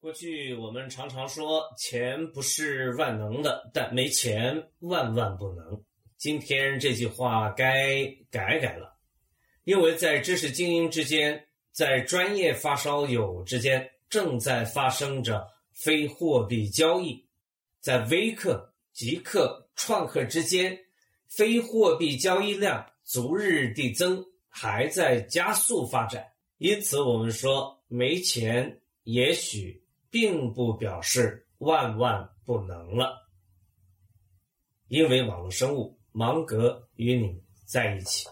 过去我们常常说钱不是万能的，但没钱万万不能。今天这句话该改改了，因为在知识精英之间，在专业发烧友之间，正在发生着非货币交易，在微客、极客、创客之间，非货币交易量逐日递增，还在加速发展。因此，我们说没钱也许。并不表示万万不能了，因为网络生物芒格与你在一起。